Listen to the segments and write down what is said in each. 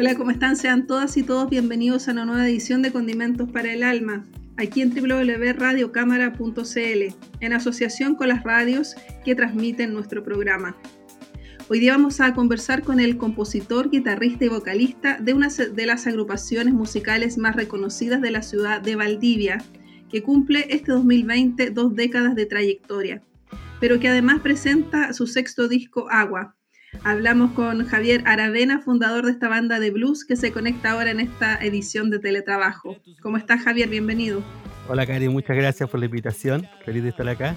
Hola, ¿cómo están? Sean todas y todos bienvenidos a una nueva edición de Condimentos para el Alma, aquí en www.radiocámara.cl, en asociación con las radios que transmiten nuestro programa. Hoy día vamos a conversar con el compositor, guitarrista y vocalista de una de las agrupaciones musicales más reconocidas de la ciudad de Valdivia, que cumple este 2020 dos décadas de trayectoria, pero que además presenta su sexto disco Agua, Hablamos con Javier Aravena, fundador de esta banda de blues que se conecta ahora en esta edición de Teletrabajo. ¿Cómo estás, Javier? Bienvenido. Hola, Cari, muchas gracias por la invitación. Feliz de estar acá.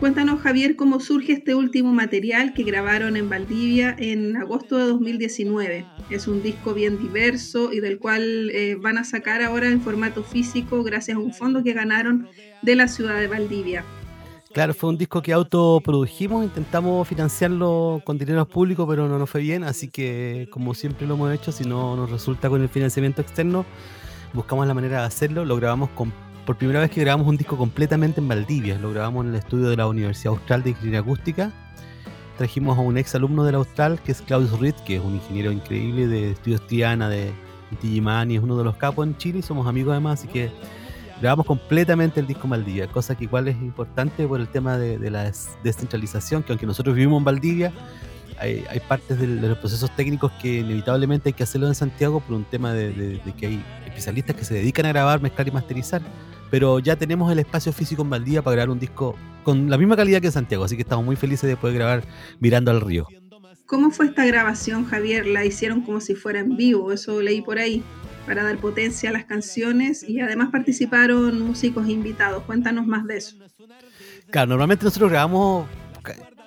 Cuéntanos, Javier, cómo surge este último material que grabaron en Valdivia en agosto de 2019. Es un disco bien diverso y del cual eh, van a sacar ahora en formato físico gracias a un fondo que ganaron de la ciudad de Valdivia. Claro, fue un disco que autoprodujimos, intentamos financiarlo con dinero público, pero no nos fue bien, así que como siempre lo hemos hecho, si no nos resulta con el financiamiento externo, buscamos la manera de hacerlo, lo grabamos con, por primera vez que grabamos un disco completamente en Valdivia, lo grabamos en el estudio de la Universidad Austral de Ingeniería Acústica, trajimos a un ex alumno de la Austral, que es Claudio Ritt, que es un ingeniero increíble de estudios Triana, de Tijimani, es uno de los capos en Chile, somos amigos además, así que grabamos completamente el disco Valdivia, cosa que igual es importante por el tema de, la descentralización, que aunque nosotros vivimos en Valdivia, hay, partes de, los procesos técnicos que inevitablemente hay que hacerlo en Santiago por un tema de, que hay especialistas que se dedican a grabar, mezclar y masterizar, pero ya tenemos el espacio físico en Valdivia para grabar un disco con la misma calidad que en Santiago, así que estamos muy felices de poder grabar mirando al río. ¿Cómo fue esta grabación, Javier? ¿La hicieron como si fuera en vivo? Eso leí por ahí para dar potencia a las canciones y además participaron músicos invitados. Cuéntanos más de eso. Claro, normalmente nosotros grabamos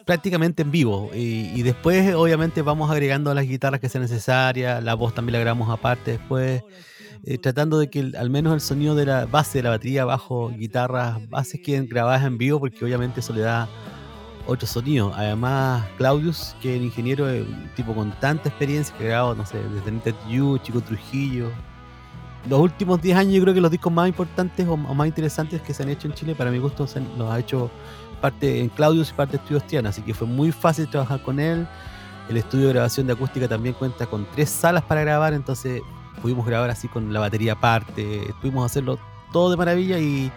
prácticamente en vivo y, después obviamente vamos agregando las guitarras que sean necesarias, la voz también la grabamos aparte después, eh, tratando de que al menos el sonido de la base de la batería, bajo, guitarras, bases queden grabadas en vivo porque obviamente eso le da otro sonido. Además, Claudius, que es el ingeniero, un tipo con tanta experiencia que ha grabado, no sé, desde Nita Yu, Chico Trujillo. Los últimos 10 años yo creo que los discos más importantes o, más interesantes que se han hecho en Chile, para mi gusto, los ha hecho parte en Claudius y parte de Estudios Tiana, así que fue muy fácil trabajar con él. El estudio de grabación de acústica también cuenta con tres salas para grabar, entonces pudimos grabar así con la batería aparte, pudimos hacerlo todo de maravilla y,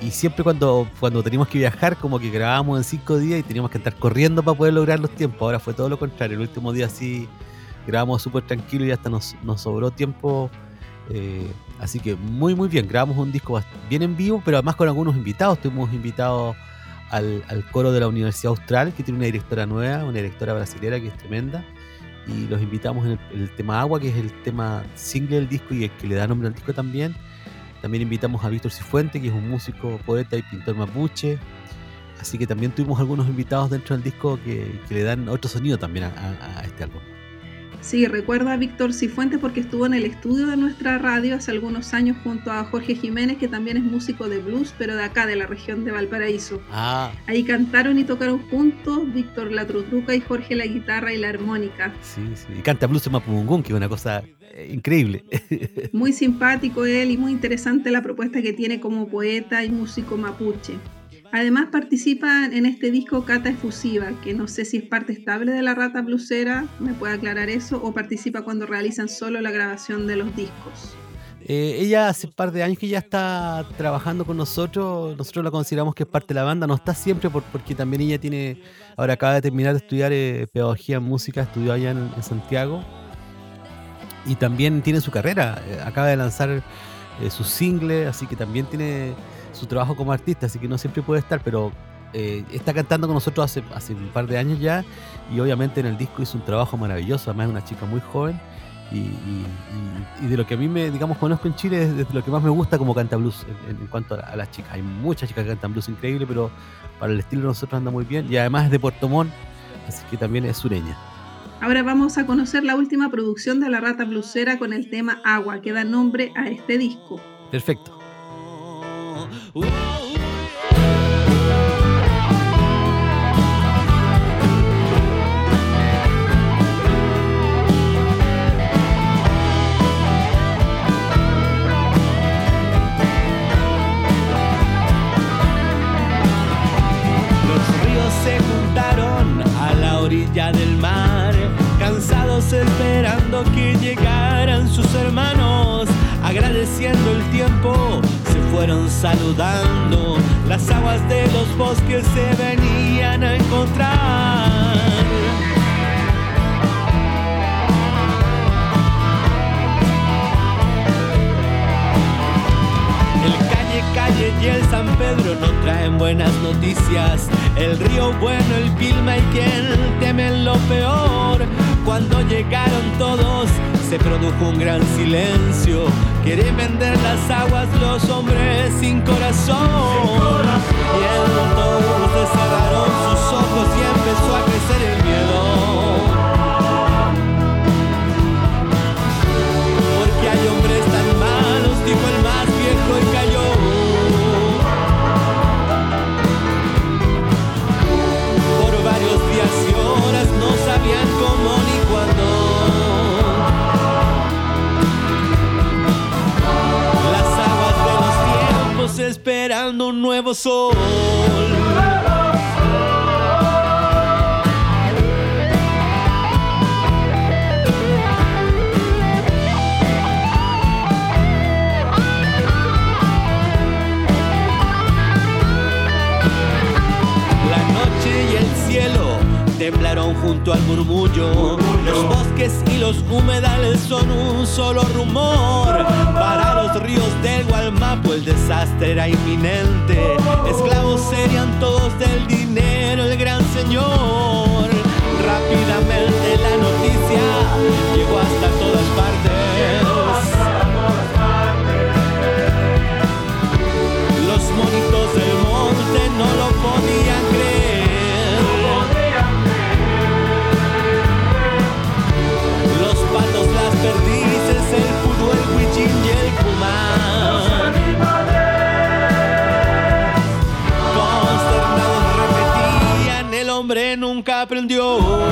y, siempre cuando, cuando teníamos que viajar, como que grabábamos en cinco días y teníamos que estar corriendo para poder lograr los tiempos. Ahora fue todo lo contrario. El último día sí grabamos súper tranquilo y hasta nos, nos sobró tiempo. Eh, así que muy, muy bien. Grabamos un disco bien en vivo, pero además con algunos invitados. Tuvimos invitados al, coro de la Universidad Austral, que tiene una directora nueva, una directora brasileña que es tremenda. Y los invitamos en el, el tema Agua, que es el tema single del disco y el que le da nombre al disco también también invitamos a Víctor Cifuente, que es un músico, poeta y pintor mapuche. Así que también tuvimos algunos invitados dentro del disco que, le dan otro sonido también a este álbum. Sí, recuerda a Víctor Cifuentes porque estuvo en el estudio de nuestra radio hace algunos años junto a Jorge Jiménez, que también es músico de blues, pero de acá, de la región de Valparaíso. Ah. Ahí cantaron y tocaron juntos Víctor la trutruca y Jorge la guitarra y la armónica. Sí, sí. Y canta blues en que es una cosa eh, increíble. Muy simpático él y muy interesante la propuesta que tiene como poeta y músico mapuche. Además participa en este disco Cata Efusiva, que no sé si es parte estable de la rata blusera, me puede aclarar eso, o participa cuando realizan solo la grabación de los discos. Eh, ella hace un par de años que ya está trabajando con nosotros, nosotros la consideramos que es parte de la banda, no está siempre porque también ella tiene, ahora acaba de terminar de estudiar eh, pedagogía en música, estudió allá en, Santiago y también tiene su carrera, eh, acaba de lanzar su single, así que también tiene su trabajo como artista, así que no siempre puede estar, pero eh, está cantando con nosotros hace, hace un par de años ya y obviamente en el disco hizo un trabajo maravilloso, además es una chica muy joven y, de lo que a mí me, digamos, conozco en Chile es de lo que más me gusta como canta blues en, cuanto a, las chicas. Hay muchas chicas que cantan blues increíble, pero para el estilo de nosotros anda muy bien y además es de Puerto Montt, así que también es sureña. Ahora vamos a conocer la última producción de la Rata Blusera con el tema Agua, que da nombre a este disco. Perfecto. Del temblaron junto al murmullo. Los bosques y los humedales son un solo rumor. Para los ríos del Gualmapo el desastre era inminente. Esclavos serían todos del dinero, el gran señor. Rápidamente la noticia llegó hasta todas partes. Oh.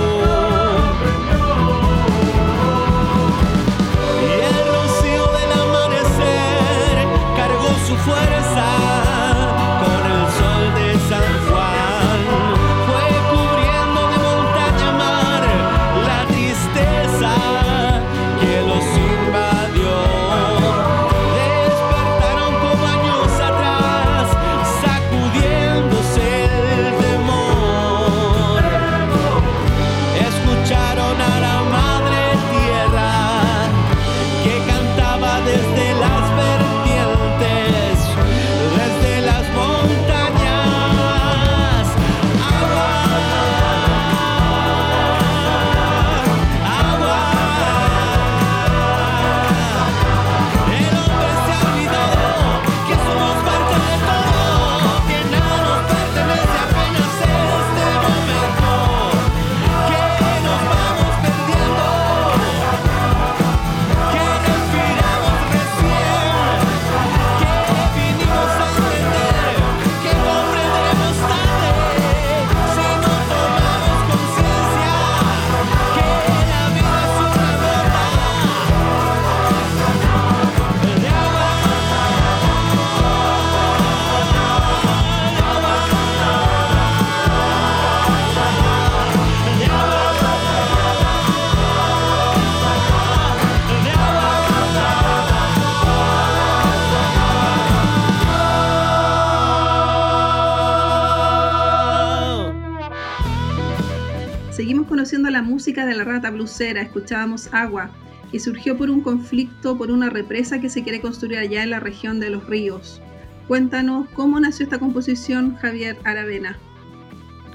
De la rata blusera, escuchábamos Agua, que surgió por un conflicto por una represa que se quiere construir allá en la región de los ríos. Cuéntanos cómo nació esta composición, Javier Aravena.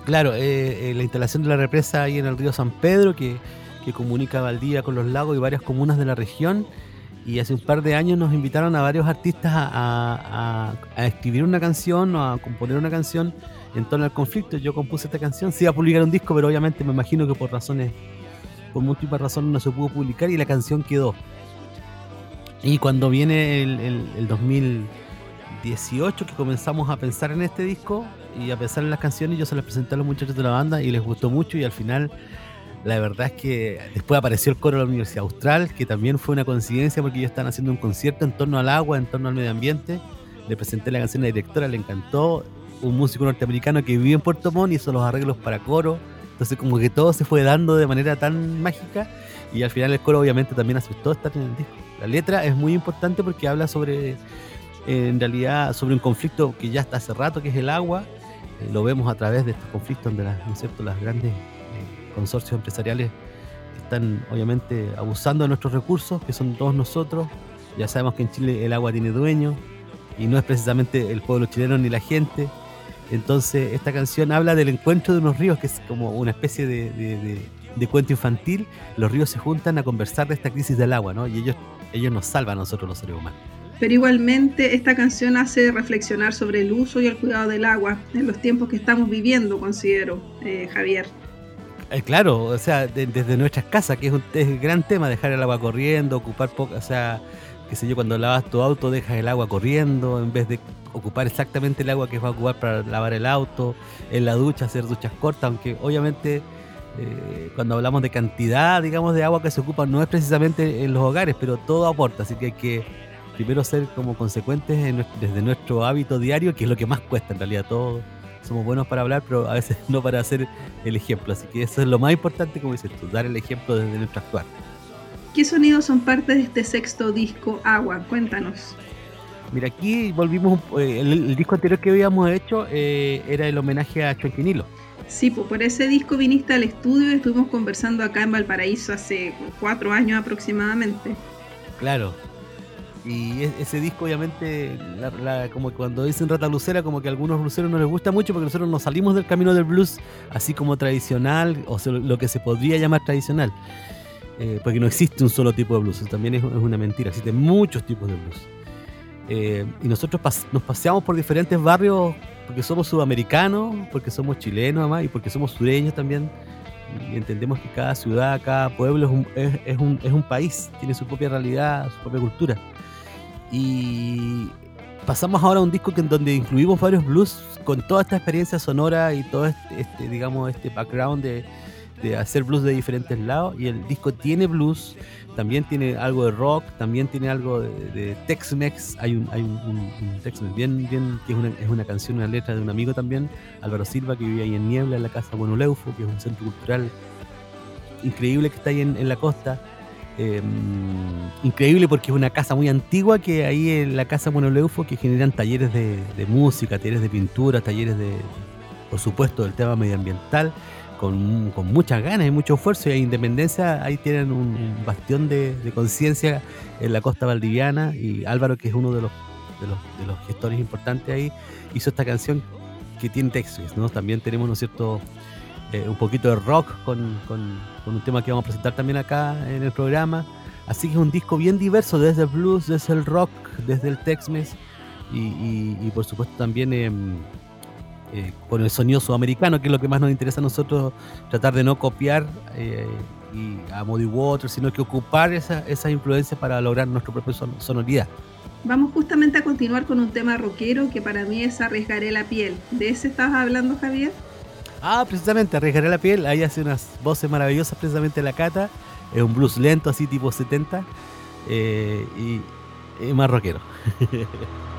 Claro, eh, eh, la instalación de la represa ahí en el río San Pedro, que que comunica Valdivia con los lagos y varias comunas de la región. Y hace un par de años nos invitaron a varios artistas a, escribir una canción o a componer una canción en torno al conflicto. Yo compuse esta canción, se iba a publicar un disco, pero obviamente me imagino que por razones, por múltiples razones no se pudo publicar y la canción quedó. Y cuando viene el, el 2018 que comenzamos a pensar en este disco y a pensar en las canciones, yo se las presenté a los muchachos de la banda y les gustó mucho y al final la verdad es que después apareció el coro de la Universidad Austral, que también fue una coincidencia porque ellos están haciendo un concierto en torno al agua, en torno al medio ambiente. Le presenté la canción a la directora, le encantó. Un músico norteamericano que vive en Puerto Montt hizo los arreglos para coro. Entonces como que todo se fue dando de manera tan mágica y al final el coro obviamente también aceptó estar en el disco. La letra es muy importante porque habla sobre, en realidad, sobre un conflicto que ya está hace rato, que es el agua. Eh, lo vemos a través de estos conflictos donde las, ¿no es grandes consorcios empresariales están obviamente abusando de nuestros recursos, que son todos nosotros. Ya sabemos que en Chile el agua tiene dueño y no es precisamente el pueblo chileno ni la gente. Entonces esta canción habla del encuentro de unos ríos, que es como una especie de, de, cuento infantil. Los ríos se juntan a conversar de esta crisis del agua, ¿no? Y ellos, ellos nos salvan a nosotros los seres humanos. Pero igualmente esta canción hace reflexionar sobre el uso y el cuidado del agua en los tiempos que estamos viviendo, considero, eh, Javier. Eh, claro, o sea, desde nuestras casas, que es un, gran tema, dejar el agua corriendo, ocupar poco, o sea, qué sé yo, cuando lavas tu auto dejas el agua corriendo en vez de ocupar exactamente el agua que va a ocupar para lavar el auto, en la ducha hacer duchas cortas, aunque obviamente eh, cuando hablamos de cantidad, digamos, de agua que se ocupa no es precisamente en los hogares, pero todo aporta, así que hay que primero ser como consecuentes desde nuestro hábito diario, que es lo que más cuesta en realidad todo somos buenos para hablar, pero a veces no para hacer el ejemplo. Así que eso es lo más importante, como dices tú, dar el ejemplo desde nuestro actuar. ¿Qué sonidos son parte de este sexto disco, Agua? Cuéntanos. Mira, aquí volvimos, eh, el, disco anterior que habíamos hecho eh, era el homenaje a Chuanquinilo. Sí, pues por ese disco viniste al estudio y estuvimos conversando acá en Valparaíso hace cuatro años aproximadamente. Claro, y ese disco, obviamente, como cuando dicen Rata Lucera, como que a algunos bluseros no les gusta mucho porque nosotros nos salimos del camino del blues así como tradicional, o lo que se podría llamar tradicional. Eh, porque no existe un solo tipo de blues, también es, una mentira, existen muchos tipos de blues. Eh, y nosotros nos paseamos por diferentes barrios porque somos sudamericanos, porque somos chilenos además y porque somos sureños también. Y entendemos que cada ciudad, cada pueblo es un, es un país, tiene su propia realidad, su propia cultura. Y pasamos ahora a un disco que en donde incluimos varios blues con toda esta experiencia sonora y todo este, este digamos, este background de, de, hacer blues de diferentes lados. Y el disco tiene blues, también tiene algo de rock, también tiene algo de, Tex-Mex. Hay un, hay un, Tex-Mex bien, bien, que es una, es una, canción, una letra de un amigo también, Álvaro Silva, que vive ahí en Niebla, en la casa Buenoleufo, que es un centro cultural increíble que está ahí en, en la costa. Em, increíble porque es una casa muy antigua que ahí en la casa Monoleufo que generan talleres de, música, talleres de pintura, talleres de, por supuesto, del tema medioambiental, con, muchas ganas y mucho esfuerzo. Y Independencia ahí tienen un, bastión de, conciencia en la costa valdiviana y Álvaro, que es uno de los, de los, de los gestores importantes ahí, hizo esta canción que tiene textos, ¿no? También tenemos, ¿no cierto?, eh, un poquito de rock con, con, un tema que vamos a presentar también acá en el programa. Así que es un disco bien diverso, desde el blues, desde el rock, desde el Tex-Mex y, y, por supuesto también em, eh, con el sonido sudamericano, que es lo que más nos interesa a nosotros, tratar de no copiar eh, y a Muddy Water, sino que ocupar esa, esa influencia para lograr nuestra propia sonoridad. Vamos justamente a continuar con un tema rockero que para mí es Arriesgaré la piel. ¿De ese estabas hablando, Javier? Ah, precisamente, arriesgaré la piel. Ahí hace unas voces maravillosas, precisamente la cata. Es un blues lento, así tipo 70. Eh, y, y más rockero.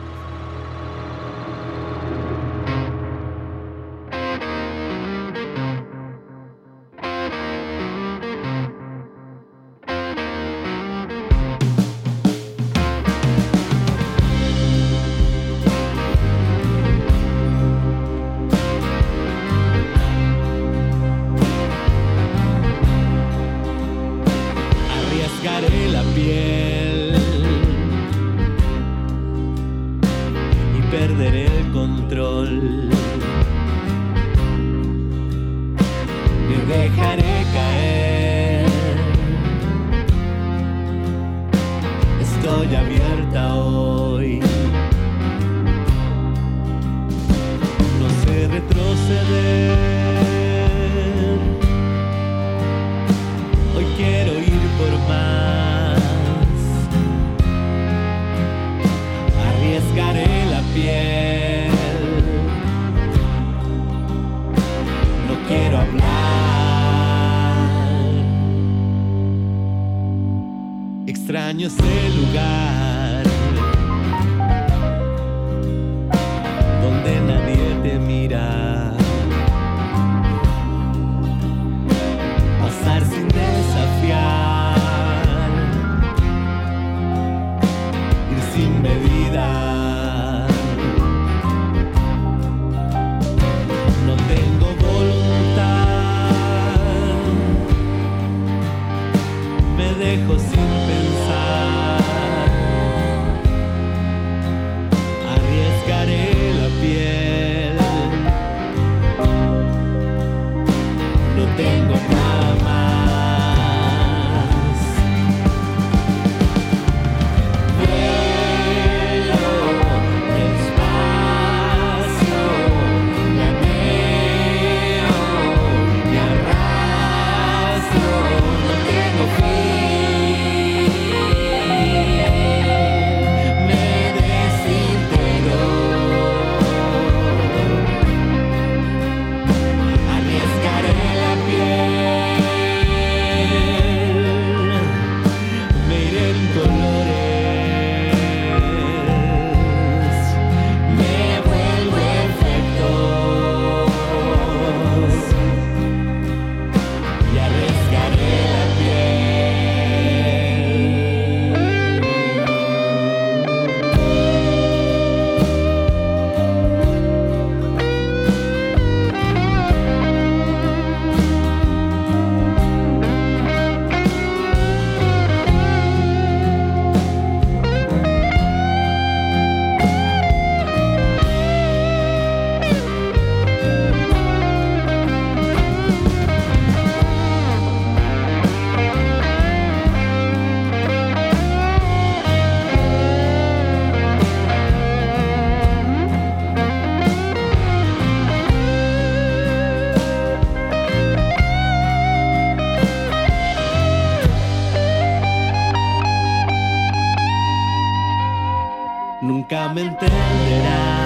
Nunca me entenderás.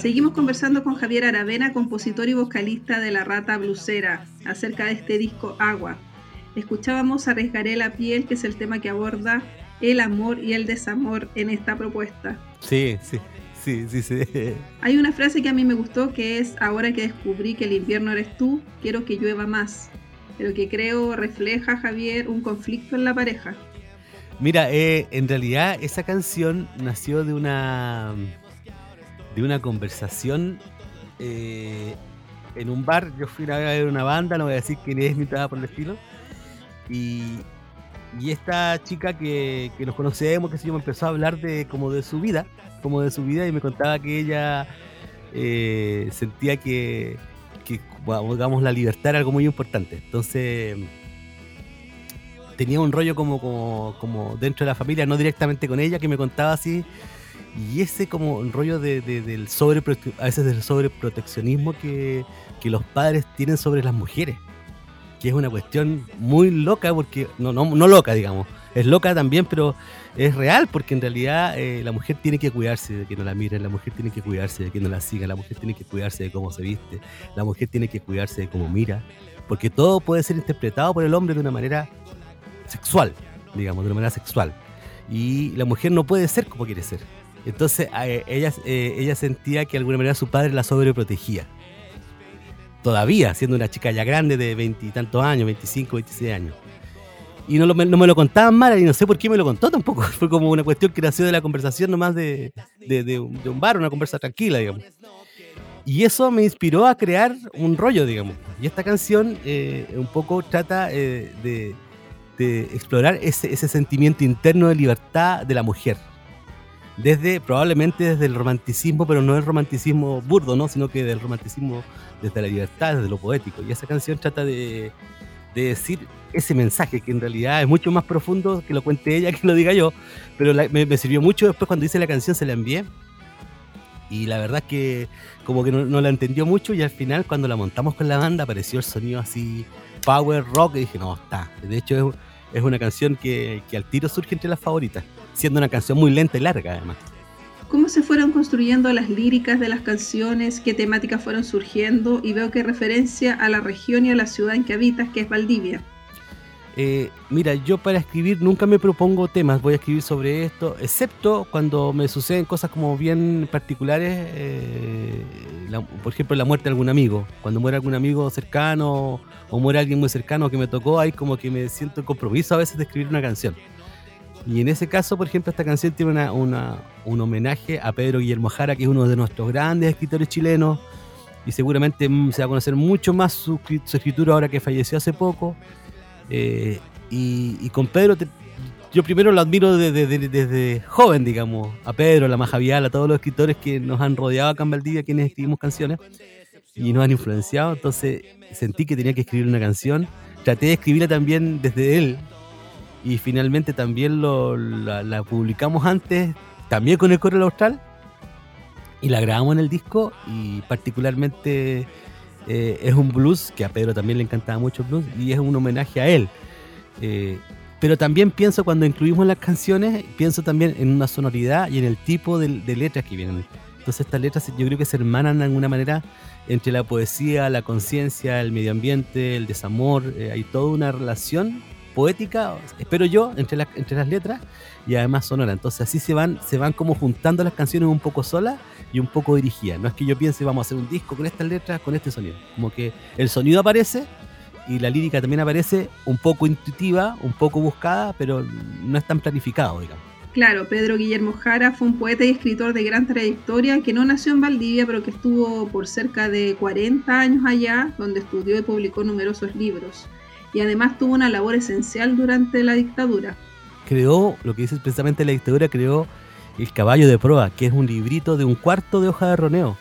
Seguimos conversando con Javier Aravena, compositor y vocalista de La Rata Blusera, acerca de este disco Agua. Escuchábamos Arriesgaré la piel, que es el tema que aborda el amor y el desamor en esta propuesta. Sí, sí, sí, sí, sí. Hay una frase que a mí me gustó que es, ahora que descubrí que el invierno eres tú, quiero que llueva más. Pero que creo refleja, Javier, un conflicto en la pareja. Mira, eh, en realidad esa canción nació de una de una conversación eh, en un bar. Yo fui a ver una banda, no voy a decir quién es ni nada por el estilo. Y, y esta chica que, que nos conocemos, que se yo, me empezó a hablar de como de su vida, como de su vida y me contaba que ella eh, sentía que, que digamos la libertad era algo muy importante. Entonces tenía un rollo como, como, como dentro de la familia, no directamente con ella, que me contaba así. Y ese como rollo de, de- del sobre, a veces del sobreproteccionismo que, que los padres tienen sobre las mujeres. Que es una cuestión muy loca, porque no, no, no loca, digamos. Es loca también, pero es real, porque en realidad eh, la mujer tiene que cuidarse de que no la miren, la mujer tiene que cuidarse de que no la sigan, la mujer tiene que cuidarse de cómo se viste, la mujer tiene que cuidarse de cómo mira, porque todo puede ser interpretado por el hombre de una manera sexual, digamos, de una manera sexual. Y la mujer no puede ser como quiere ser. Entonces eh, ella, eh, ella sentía que de alguna manera su padre la sobreprotegía. Todavía, siendo una chica ya grande de veintitantos años, 25, 26 años. Y no, lo- me lo contaban mal y no sé por qué me lo contó tampoco. Fue como una cuestión que nació de la conversación nomás de, de, un, bar, una conversa tranquila, digamos. Y eso me inspiró a crear un rollo, digamos. Y esta canción eh, un poco trata eh, de, explorar ese sentimiento interno de libertad de la mujer. Desde, probablemente desde el romanticismo, pero no el romanticismo burdo, ¿no? Sino que del romanticismo desde la libertad, desde lo poético. Y esa canción trata de, de decir ese mensaje, que en realidad es mucho más profundo que lo cuente ella que lo diga yo. Pero me, sirvió mucho después cuando hice la canción, se la envié. Y la verdad que como que no, la entendió mucho y al final cuando la montamos con la banda apareció el sonido así power rock y dije, no, está. De hecho es, es una canción que, que al tiro surge entre las favoritas, siendo una canción muy lenta y larga además. ¿Cómo se fueron construyendo las líricas de las canciones? ¿Qué temáticas fueron surgiendo? Y veo que referencia a la región y a la ciudad en que habitas, que es Valdivia. Eh, mira, yo para escribir nunca me propongo temas, voy a escribir sobre esto, excepto cuando me suceden cosas como bien particulares, eh, la- por ejemplo la muerte de algún amigo, cuando muere algún amigo cercano o muere alguien muy cercano que me tocó, ahí como que me siento en compromiso a veces de escribir una canción. Y en ese caso, por ejemplo, esta canción tiene una, una- un homenaje a Pedro Guillermo Jara, que es uno de nuestros grandes escritores chilenos, y seguramente mm, se va a conocer mucho más su, su escritura ahora que falleció hace poco. Eh, y, y con Pedro, te- yo primero lo admiro desde, desde- desde joven, digamos, a Pedro, a la Maja Vial, a todos los escritores que nos han rodeado acá en Valdivia, quienes escribimos canciones y nos han influenciado. Entonces sentí que tenía que escribir una canción. Traté de escribirla también desde él y finalmente también lo, la, la publicamos antes, también con el Correo Austral y la grabamos en el disco y particularmente eh, es un blues que a Pedro también le encantaba mucho el blues y es un homenaje a él. Eh, pero también pienso cuando incluimos las canciones, pienso también en una sonoridad y en el tipo de, de letras que vienen. Entonces estas letras yo creo que se hermanan de alguna manera entre la poesía, la conciencia, el medio ambiente, el desamor. eh, hay toda una relación poética, espero yo, entre, las entre las letras y además sonora. Entonces así se van, se van como juntando las canciones un poco solas y un poco dirigidas. No es que yo piense vamos a hacer un disco con estas letras, con este sonido. Como que el sonido aparece y la lírica también aparece un poco intuitiva, un poco buscada, pero no es tan planificado, digamos. Claro, Pedro Guillermo Jara fue un poeta y escritor de gran trayectoria que no nació en Valdivia, pero que estuvo por cerca de 40 años allá, donde estudió y publicó numerosos libros. Y además tuvo una labor esencial durante la dictadura. Creó, lo que dice precisamente la dictadura, creó El caballo de proa, que es un librito de un cuarto de hoja de roneo.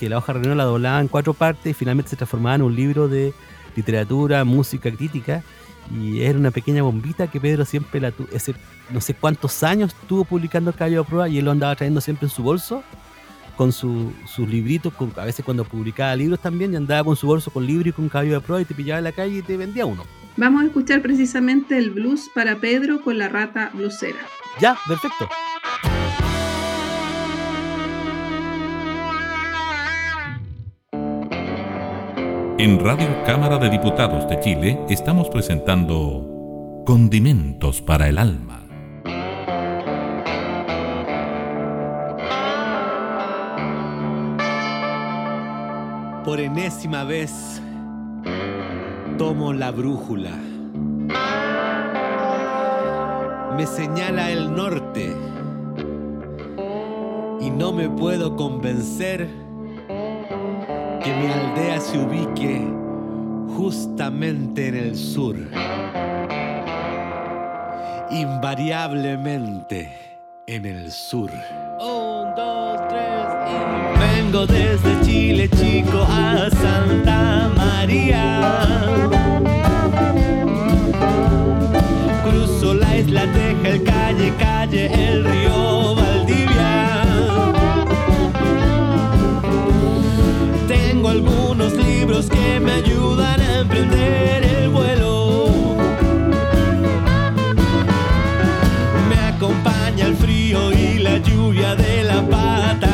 Que la hoja de roneo la doblaba en cuatro partes y finalmente se transformaba en un libro de literatura, música, crítica. Y era una pequeña bombita que Pedro siempre la tuvo, no sé cuántos años estuvo publicando el caballo de proa y él lo andaba trayendo siempre en su bolso con su, sus libritos, con, a veces cuando publicaba libros también, y andaba con su bolso con libros y con caballo de prueba y te pillaba en la calle y te vendía uno. Vamos a escuchar precisamente el blues para Pedro con la rata blusera. Ya, perfecto. En Radio Cámara de Diputados de Chile estamos presentando Condimentos para el Alma. enésima vez tomo la brújula. Me señala el norte y no me puedo convencer que mi aldea se ubique justamente en el sur. Invariablemente en el sur vengo desde Chile Chico a Santa María. Cruzo la isla, deja el calle, calle, el río Valdivia. Tengo algunos libros que me ayudan a emprender el vuelo. Me acompaña el frío y la lluvia de la pata.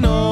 No.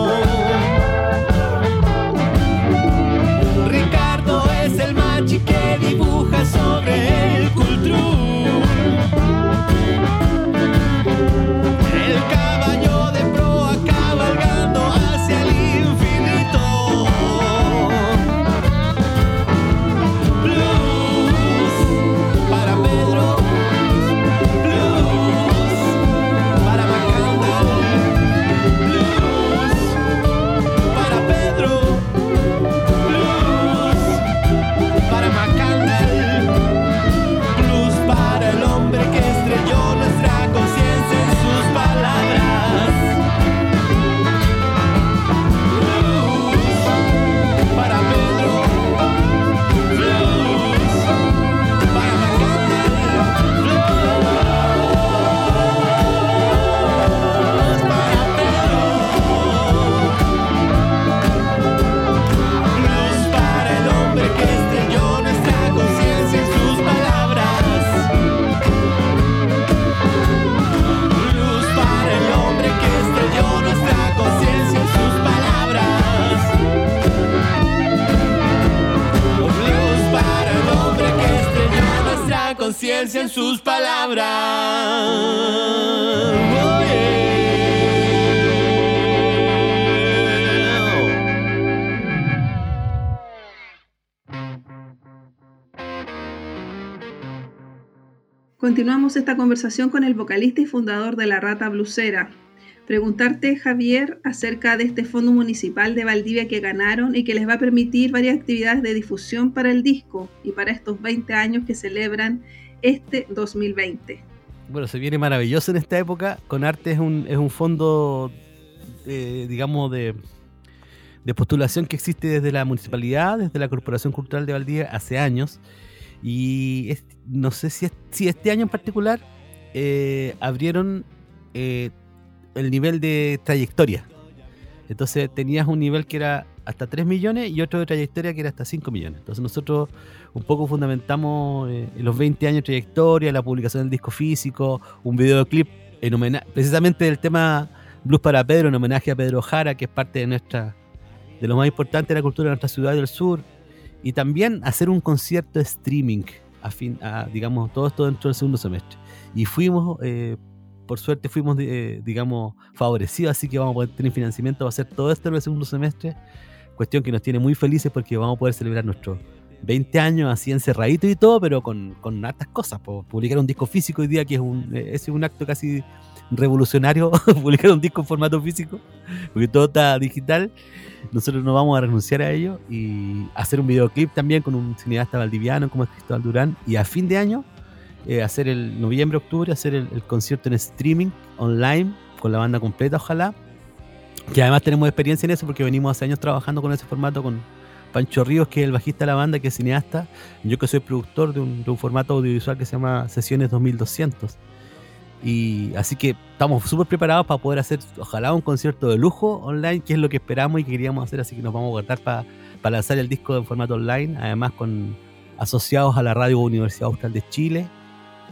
Continuamos esta conversación con el vocalista y fundador de La Rata Blusera. Preguntarte, Javier, acerca de este fondo municipal de Valdivia que ganaron y que les va a permitir varias actividades de difusión para el disco y para estos 20 años que celebran este 2020. Bueno, se viene maravilloso en esta época. Con Arte es un, es un fondo, eh, digamos, de, de postulación que existe desde la municipalidad, desde la Corporación Cultural de Valdivia hace años y no sé si, si este año en particular eh, abrieron eh, el nivel de trayectoria. Entonces tenías un nivel que era hasta 3 millones y otro de trayectoria que era hasta 5 millones. Entonces nosotros un poco fundamentamos eh, los 20 años de trayectoria, la publicación del disco físico, un videoclip en homenaje, precisamente del tema Blues para Pedro, en homenaje a Pedro Jara, que es parte de nuestra de lo más importante de la cultura de nuestra ciudad del sur, y también hacer un concierto de streaming, a fin, a, digamos, todo esto dentro del segundo semestre. Y fuimos, eh, por suerte fuimos, eh, digamos, favorecidos, así que vamos a poder tener financiamiento para hacer todo esto en el segundo semestre, cuestión que nos tiene muy felices porque vamos a poder celebrar nuestros 20 años así encerradito y todo, pero con, con hartas cosas. Publicar un disco físico hoy día, que es un, eh, es un acto casi revolucionario, publicar un disco en formato físico, porque todo está digital. Nosotros no vamos a renunciar a ello y hacer un videoclip también con un cineasta valdiviano como es Cristóbal Durán y a fin de año eh, hacer el noviembre, octubre, hacer el, concierto en streaming online con la banda completa, ojalá. Que además tenemos experiencia en eso porque venimos hace años trabajando con ese formato con Pancho Ríos, que es el bajista de la banda, que es cineasta. Yo que soy productor de un formato audiovisual que se llama Sesiones 2200. Y así que estamos súper preparados para poder hacer, ojalá, un concierto de lujo online, que es lo que esperamos y que queríamos hacer. Así que nos vamos a guardar para, para lanzar el disco en formato online, además con asociados a la Radio Universidad Austral de Chile.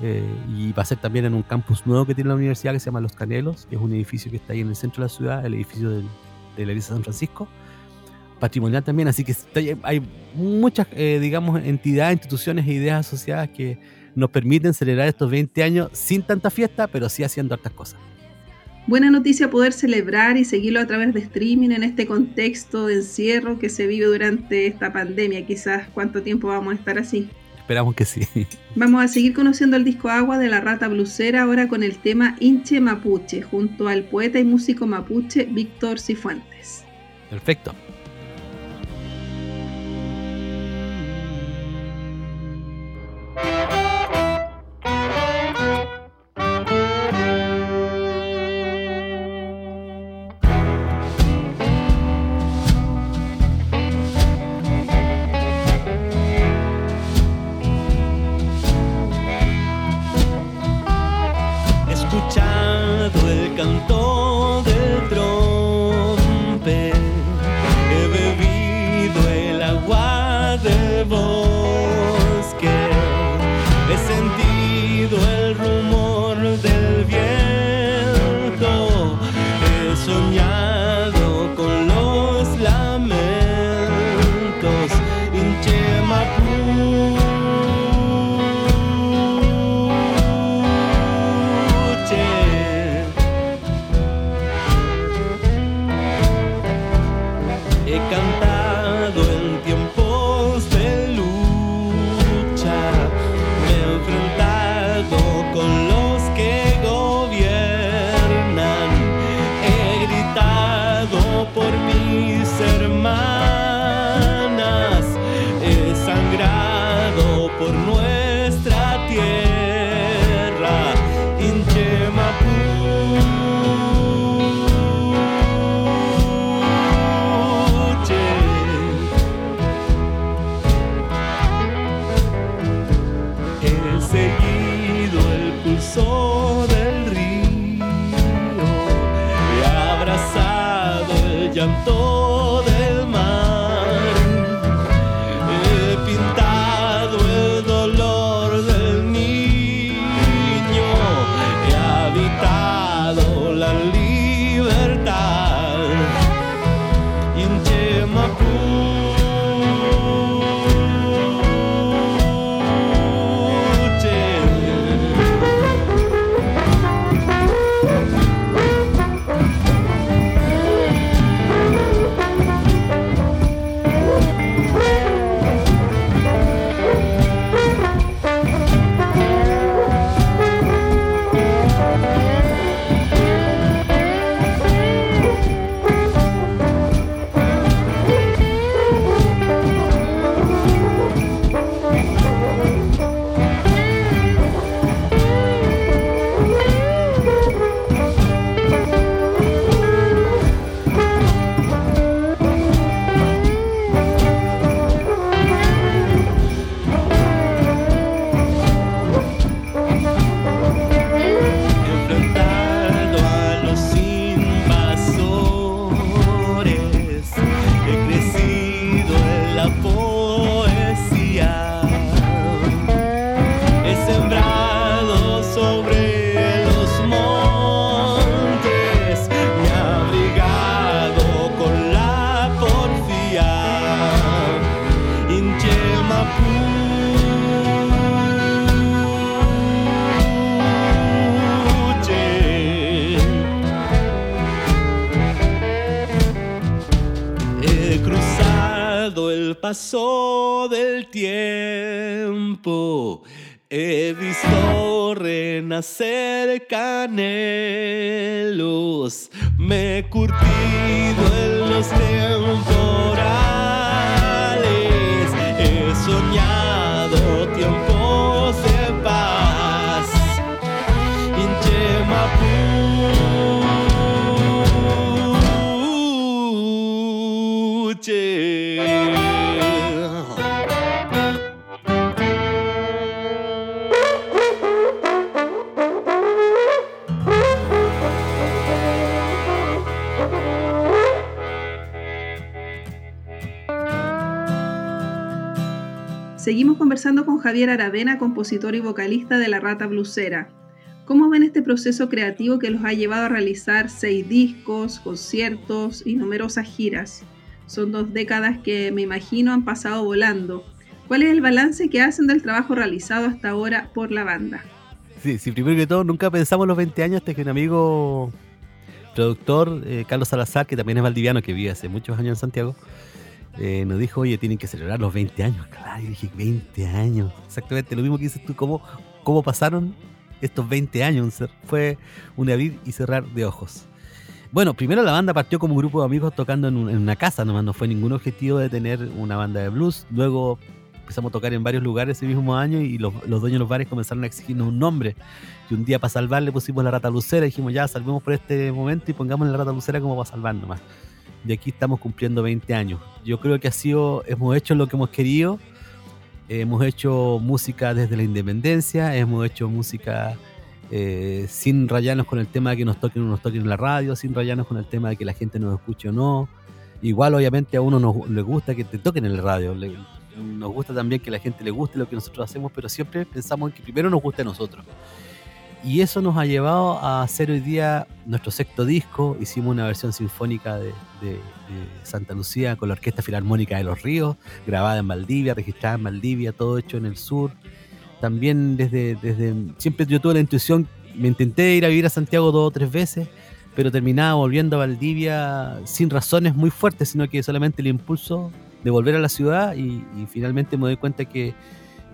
eh, y va a ser también en un campus nuevo que tiene la universidad que se llama Los Canelos, que es un edificio que está ahí en el centro de la ciudad, el edificio del- de la iglesia de San Francisco. Patrimonial también, así que hay muchas, eh, digamos, entidades, instituciones e ideas asociadas que nos permiten celebrar estos 20 años sin tanta fiesta, pero sí haciendo hartas cosas. Buena noticia poder celebrar y seguirlo a través de streaming en este contexto de encierro que se vive durante esta pandemia. Quizás cuánto tiempo vamos a estar así. Esperamos que sí. Vamos a seguir conociendo el disco Agua de la Rata Blusera ahora con el tema Inche Mapuche junto al poeta y músico mapuche Víctor Cifuentes. Perfecto. Paso del tiempo he visto renacer canelos, me he curtido en los temporales, Seguimos conversando con Javier Aravena, compositor y vocalista de La Rata Blusera. ¿Cómo ven este proceso creativo que los ha llevado a realizar seis discos, conciertos y numerosas giras? Son dos décadas que me imagino han pasado volando. ¿Cuál es el balance que hacen del trabajo realizado hasta ahora por la banda? Sí, sí, primero que todo, nunca pensamos los 20 años hasta que un amigo productor, eh, Carlos Salazar, que también es valdiviano, que vive hace muchos años en Santiago, eh, nos dijo, oye, tienen que celebrar los 20 años. Claro, dije, 20 años. Exactamente lo mismo que dices tú, ¿cómo, cómo pasaron estos 20 años? Fue un abrir y cerrar de ojos. Bueno, primero la banda partió como un grupo de amigos tocando en, un- en una casa, nomás no fue ningún objetivo de tener una banda de blues. Luego empezamos a tocar en varios lugares ese mismo año y los, los dueños de los bares comenzaron a exigirnos un nombre. Y un día para salvar le pusimos la rata lucera dijimos ya, salvemos por este momento y pongamos la rata lucera como para salvar nomás. De aquí estamos cumpliendo 20 años. Yo creo que ha sido, hemos hecho lo que hemos querido. Hemos hecho música desde la independencia, hemos hecho música eh, sin rayarnos con el tema de que nos toquen o no nos toquen en la radio, sin rayarnos con el tema de que la gente nos escuche o no. Igual, obviamente, a uno nos, le gusta que te toquen en la radio. nos gusta también que la gente le guste lo que nosotros hacemos, pero siempre pensamos en que primero nos guste a nosotros. Y eso nos ha llevado a hacer hoy día nuestro sexto disco. Hicimos una versión sinfónica de, Santa Lucía con la Orquesta Filarmónica de los Ríos, grabada en Valdivia, registrada en Valdivia, todo hecho en el sur. También desde, siempre yo tuve la intuición, me intenté ir a vivir a Santiago dos o tres veces, pero terminaba volviendo a Valdivia sin razones muy fuertes, sino que solamente el impulso de volver a la ciudad y, finalmente me doy cuenta que,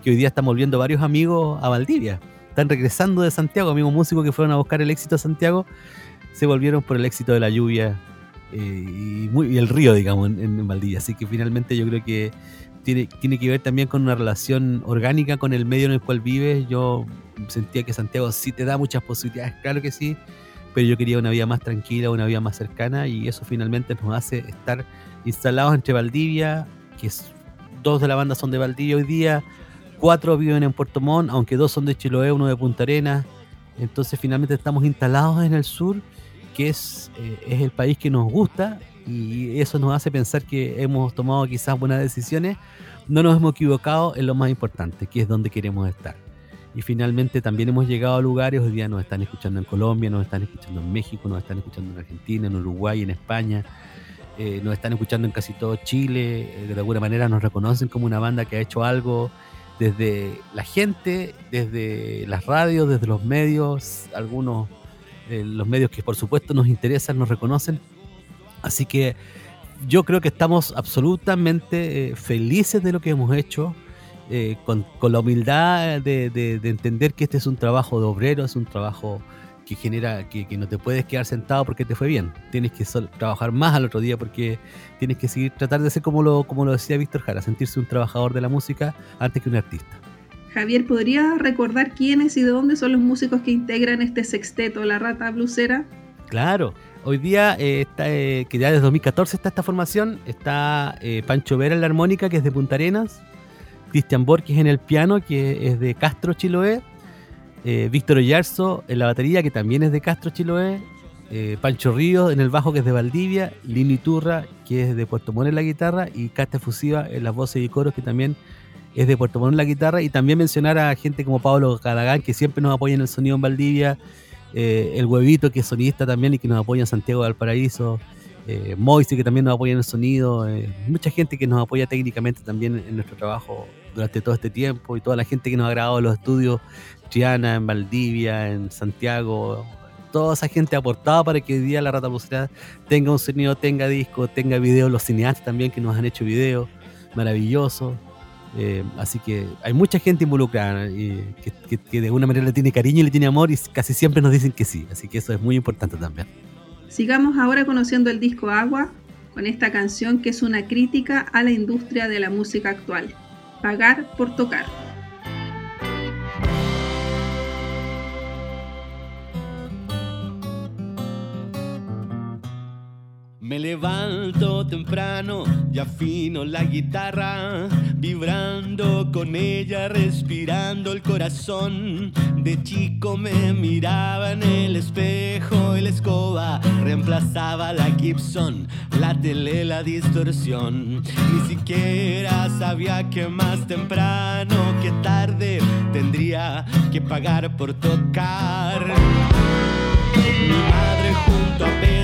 que hoy día están volviendo varios amigos a Valdivia están regresando de Santiago, amigos músicos que fueron a buscar el éxito a Santiago, se volvieron por el éxito de la lluvia eh, y, el río, digamos, en, en Valdivia. Así que finalmente yo creo que tiene, tiene que ver también con una relación orgánica con el medio en el cual vives. Yo sentía que Santiago sí te da muchas posibilidades, claro que sí, pero yo quería una vida más tranquila, una vida más cercana y eso finalmente nos hace estar instalados entre Valdivia, que es, dos de la banda son de Valdivia hoy día, cuatro viven en Puerto Montt, aunque dos son de Chiloé, uno de Punta Arenas. Entonces finalmente estamos instalados en el sur, que es, eh, es el país que nos gusta y eso nos hace pensar que hemos tomado quizás buenas decisiones. No nos hemos equivocado en lo más importante, que es donde queremos estar. Y finalmente también hemos llegado a lugares, hoy día nos están escuchando en Colombia, nos están escuchando en México, nos están escuchando en Argentina, en Uruguay, en España, eh, nos están escuchando en casi todo Chile, eh, de alguna manera nos reconocen como una banda que ha hecho algo desde la gente, desde las radios, desde los medios, algunos, eh, los medios que por supuesto nos interesan, nos reconocen. Así que yo creo que estamos absolutamente eh, felices de lo que hemos hecho, eh, con, la humildad de, de- de entender que este es un trabajo de obrero, es un trabajo que genera, que, que no te puedes quedar sentado porque te fue bien. Tienes que sol- trabajar más al otro día porque tienes que seguir, tratar de ser como lo, como lo decía Víctor Jara, sentirse un trabajador de la música antes que un artista. Javier, ¿podría recordar quiénes y de dónde son los músicos que integran este sexteto, La Rata Blusera? Claro. Hoy día, eh, está, eh, que ya desde 2014 está esta formación, está eh, Pancho Vera en la armónica, que es de Punta Arenas, Cristian Borges en el piano, que es de Castro, Chiloé, eh, Víctor Oyarzo en la batería, que también es de Castro, Chiloé, eh, Pancho Ríos en el bajo, que es de Valdivia, Lini Turra, que es de Puerto Montt en la guitarra, y Casta Fusiva en las voces y coros, que también es de Puerto Montt en la guitarra, y también mencionar a gente como Pablo Calagán, que siempre nos apoya en el sonido en Valdivia, eh, el huevito que es sonista también y que nos apoya en Santiago de Valparaíso, eh, Moise que también nos apoya en el sonido, mucha gente que nos apoya técnicamente también en nuestro trabajo durante todo este tiempo y toda la gente que nos ha grabado los estudios, Triana en Valdivia, en Santiago, toda esa gente ha aportado para que hoy día la Rata Lucera tenga un sonido, tenga disco, tenga video, los cineastas también que nos han hecho videos. maravilloso. Eh, así que hay mucha gente involucrada que- que de alguna manera le tiene cariño y le tiene amor y casi siempre nos dicen que sí. Así que eso es muy importante también. Sigamos ahora conociendo el disco Agua con esta canción que es una crítica a la industria de la música actual. Pagar por tocar. Me levanto temprano y afino la guitarra, vibrando con ella, respirando el corazón. De chico me miraba en el espejo y la escoba reemplazaba la Gibson, la tele, la distorsión. Ni siquiera sabía que más temprano que tarde tendría que pagar por tocar. Mi madre junto a peso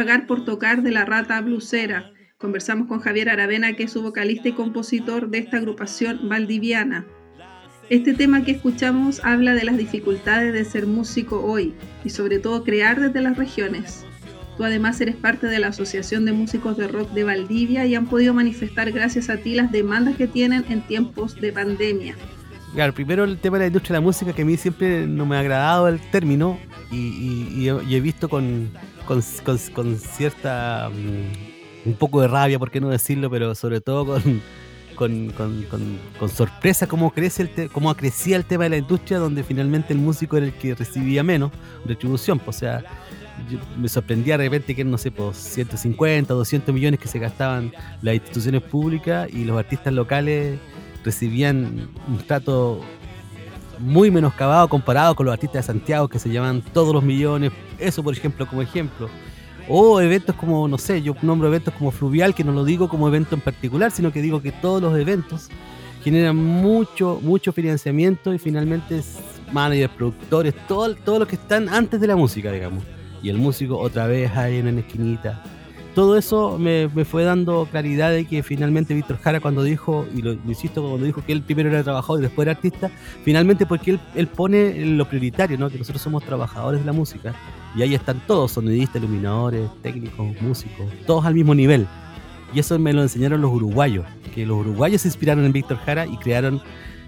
Pagar por tocar de la rata blusera. Conversamos con Javier Aravena, que es su vocalista y compositor de esta agrupación valdiviana. Este tema que escuchamos habla de las dificultades de ser músico hoy y sobre todo crear desde las regiones. Tú además eres parte de la Asociación de Músicos de Rock de Valdivia y han podido manifestar gracias a ti las demandas que tienen en tiempos de pandemia. Claro, primero el tema de la industria de la música, que a mí siempre no me ha agradado el término y, y- y he, visto con, con, con- con cierta. mm, un poco de rabia, por qué no decirlo, pero sobre todo con, con, con- con- sorpresa cómo, crece el te- cómo crecía el tema de la industria, donde finalmente el músico era el que recibía menos retribución. o sea, yo- me sorprendía de repente que, no sé, pues 150, 200 millones que se gastaban las instituciones públicas y los artistas locales recibían un trato muy menoscabado comparado con los artistas de Santiago que se llaman todos los millones, eso por ejemplo como ejemplo. O eventos como, no sé, yo nombro eventos como Fluvial, que no lo digo como evento en particular, sino que digo que todos los eventos generan mucho, mucho financiamiento y finalmente managers, productores, todo, todo lo que están antes de la música, digamos. Y el músico otra vez ahí en una esquinita. Todo eso me, fue dando claridad de que finalmente Víctor Jara cuando dijo, y lo, insisto, cuando dijo que él primero era trabajador y después era artista, finalmente porque él, él pone lo prioritario, ¿no? que nosotros somos trabajadores de la música. Y ahí están todos, sonidistas, iluminadores, técnicos, músicos, todos al mismo nivel. Y eso me lo enseñaron los uruguayos, que los uruguayos se inspiraron en Víctor Jara y crearon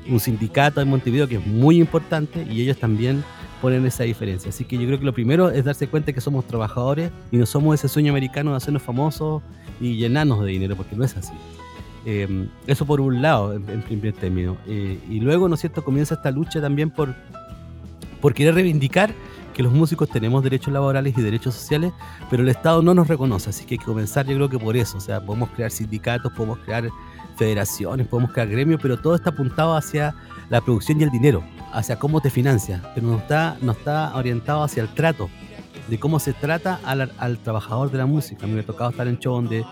un sindicato en Montevideo que es muy importante y ellos también ponen esa diferencia. Así que yo creo que lo primero es darse cuenta que somos trabajadores y no somos ese sueño americano de hacernos famosos y llenarnos de dinero, porque no es así. Eh, eso por un lado, en, en primer término. Eh, y luego, ¿no es cierto?, comienza esta lucha también por, por querer reivindicar que los músicos tenemos derechos laborales y derechos sociales, pero el Estado no nos reconoce, así que hay que comenzar yo creo que por eso, o sea, podemos crear sindicatos, podemos crear federaciones, podemos crear gremios, pero todo está apuntado hacia la producción y el dinero, hacia cómo te financia, pero no está, no está orientado hacia el trato, de cómo se trata al, al trabajador de la música. A mí me ha tocado estar en show donde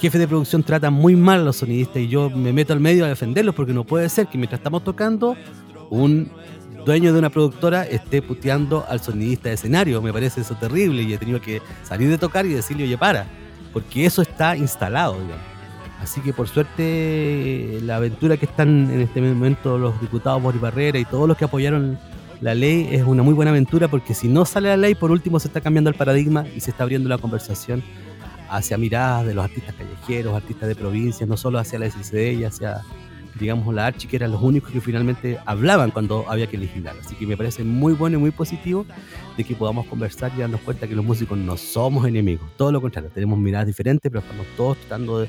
jefes de producción tratan muy mal a los sonidistas y yo me meto al medio a defenderlos porque no puede ser que mientras estamos tocando, un dueño de una productora esté puteando al sonidista de escenario. Me parece eso terrible y he tenido que salir de tocar y decirle, oye, para, porque eso está instalado, digamos. Así que por suerte la aventura que están en este momento los diputados Boris Barrera y todos los que apoyaron la ley es una muy buena aventura porque si no sale la ley, por último se está cambiando el paradigma y se está abriendo la conversación hacia miradas de los artistas callejeros, artistas de provincias, no solo hacia la SCD y hacia, digamos, la Archi, que eran los únicos que finalmente hablaban cuando había que legislar. Así que me parece muy bueno y muy positivo de que podamos conversar y darnos cuenta que los músicos no somos enemigos, todo lo contrario, tenemos miradas diferentes, pero estamos todos tratando de,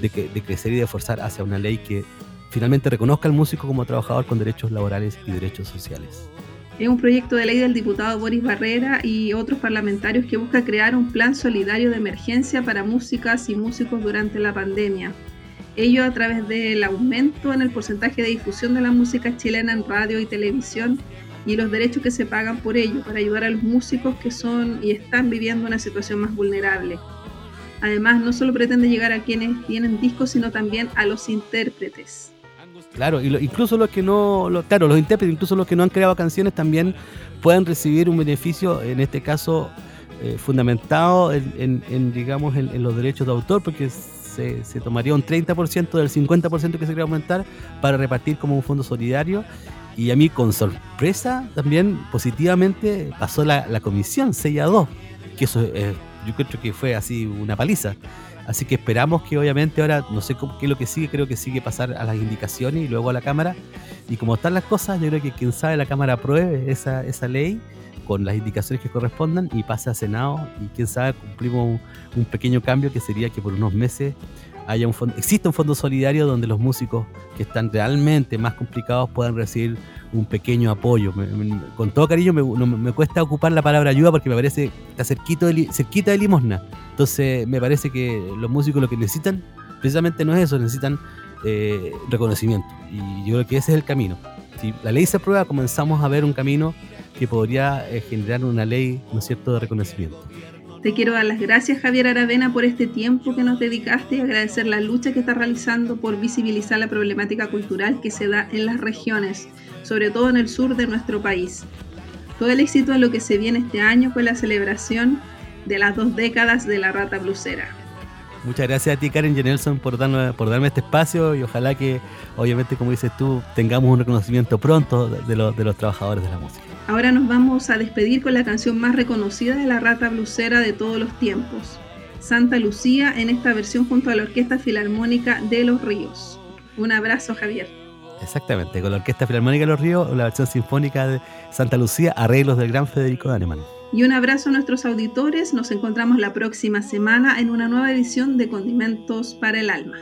de, que- de crecer y de forzar hacia una ley que finalmente reconozca al músico como trabajador con derechos laborales y derechos sociales. Es un proyecto de ley del diputado Boris Barrera y otros parlamentarios que busca crear un plan solidario de emergencia para músicas y músicos durante la pandemia. Ello a través del aumento en el porcentaje de difusión de la música chilena en radio y televisión y los derechos que se pagan por ello para ayudar a los músicos que son y están viviendo una situación más vulnerable. Además, no solo pretende llegar a quienes tienen discos, sino también a los intérpretes. Claro, y lo- incluso los que no, claro, los intérpretes, incluso los que no han creado canciones también pueden recibir un beneficio, en este caso eh, fundamentado en, digamos, en, los derechos de autor, porque se, tomaría un 30% del 50% que se quería aumentar para repartir como un fondo solidario. Y a mí, con sorpresa, también positivamente pasó la, comisión 6 a 2, que eso eh, yo creo que fue así una paliza. Así que esperamos que obviamente ahora, no sé qué es lo que sigue, creo que sigue pasar a las indicaciones y luego a la Cámara. Y como están las cosas, yo creo que quien sabe la Cámara apruebe esa, esa ley con las indicaciones que correspondan y pase a Senado y quién sabe cumplimos un pequeño cambio que sería que por unos meses haya un fondo, exista un fondo solidario donde los músicos que están realmente más complicados puedan recibir un pequeño apoyo. Con todo cariño me, me cuesta ocupar la palabra ayuda porque me parece está cerquito de, cerquita de limosna. Entonces me parece que los músicos lo que necesitan precisamente no es eso, necesitan eh, reconocimiento. Y yo creo que ese es el camino. Si la ley se aprueba, comenzamos a ver un camino que podría eh, generar una ley, ¿no es cierto?, de reconocimiento. Te quiero dar las gracias, Javier Aravena, por este tiempo que nos dedicaste y agradecer la lucha que estás realizando por visibilizar la problemática cultural que se da en las regiones, sobre todo en el sur de nuestro país. Todo el éxito en lo que se viene este año con la celebración de las dos décadas de la rata blusera. Muchas gracias a ti, Karen Jenelson, por, darme- por darme este espacio y ojalá que, obviamente, como dices tú, tengamos un reconocimiento pronto de, de los, de los trabajadores de la música. Ahora nos vamos a despedir con la canción más reconocida de la rata blusera de todos los tiempos, Santa Lucía, en esta versión junto a la Orquesta Filarmónica de Los Ríos. Un abrazo, Javier. Exactamente, con la Orquesta Filarmónica de los Ríos, la versión sinfónica de Santa Lucía, arreglos del gran Federico Daneman. Y un abrazo a nuestros auditores. Nos encontramos la próxima semana en una nueva edición de Condimentos para el Alma.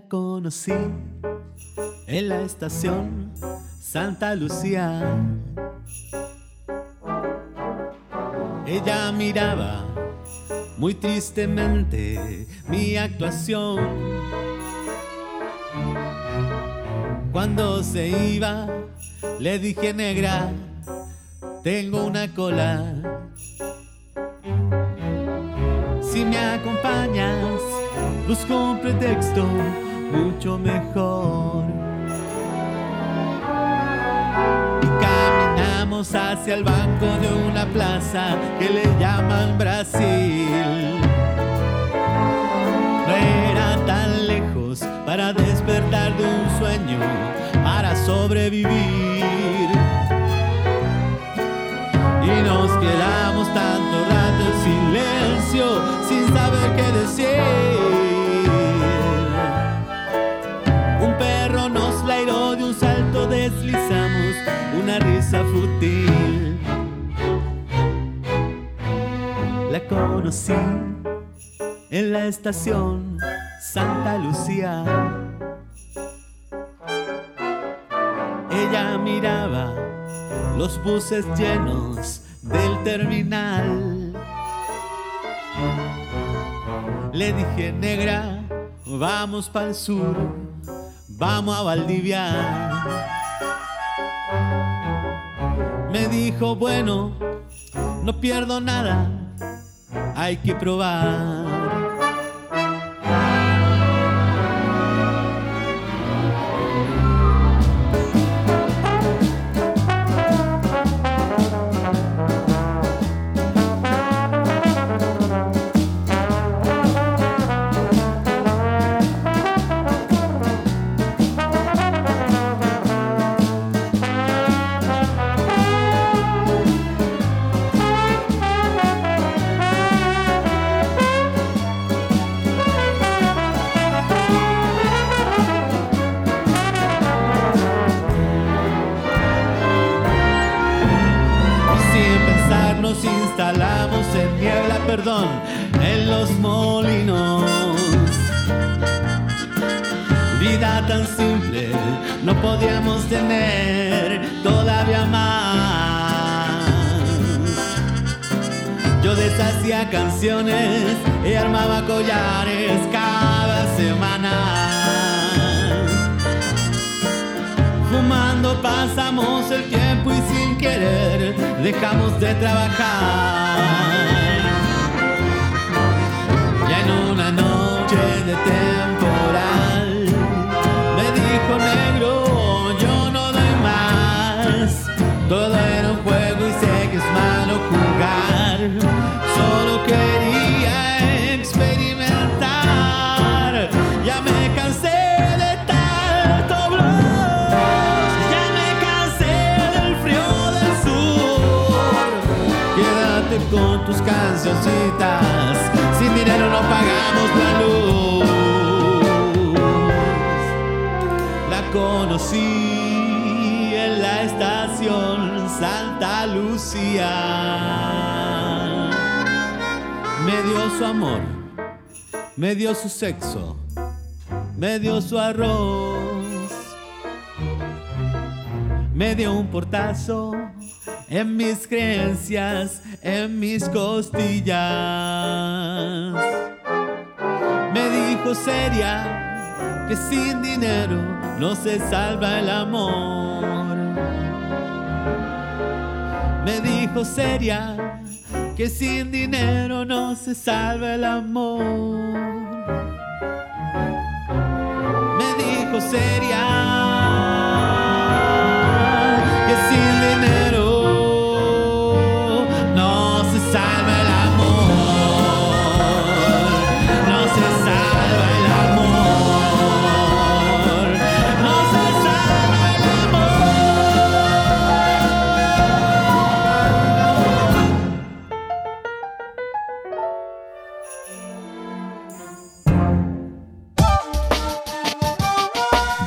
Conocí en la estación Santa Lucía. Ella miraba muy tristemente mi actuación. Cuando se iba, le dije negra, tengo una cola. Si me acompañas, busco un pretexto mucho mejor. Y caminamos hacia el banco de una plaza que le llaman Brasil. No era tan lejos para despertar de un sueño, para sobrevivir. Y nos quedamos tanto rato en silencio, sin saber qué decir. Fútil. La conocí en la estación Santa Lucía. Ella miraba los buses llenos del terminal. Le dije, negra, vamos para el sur, vamos a Valdivia. Dijo, bueno, no pierdo nada, hay que probar. Instalamos en niebla, perdón, en los molinos. Vida tan simple no podíamos tener todavía más. Yo deshacía canciones y armaba collares cada semana. Fumando pasamos el tiempo y sin querer dejamos de trabajar. Ya en una noche de temporal me dijo negro, yo no doy más. Todo era un juego y sé que es malo jugar. Solo quería tus cancioncitas. Sin dinero no pagamos la luz. La conocí en la estación Santa Lucía. Me dio su amor, me dio su sexo, me dio su arroz, me dio un portazo en mis creencias, en mis costillas. Me dijo seria que sin dinero no se salva el amor. Me dijo seria que sin dinero no se salva el amor. Me dijo seria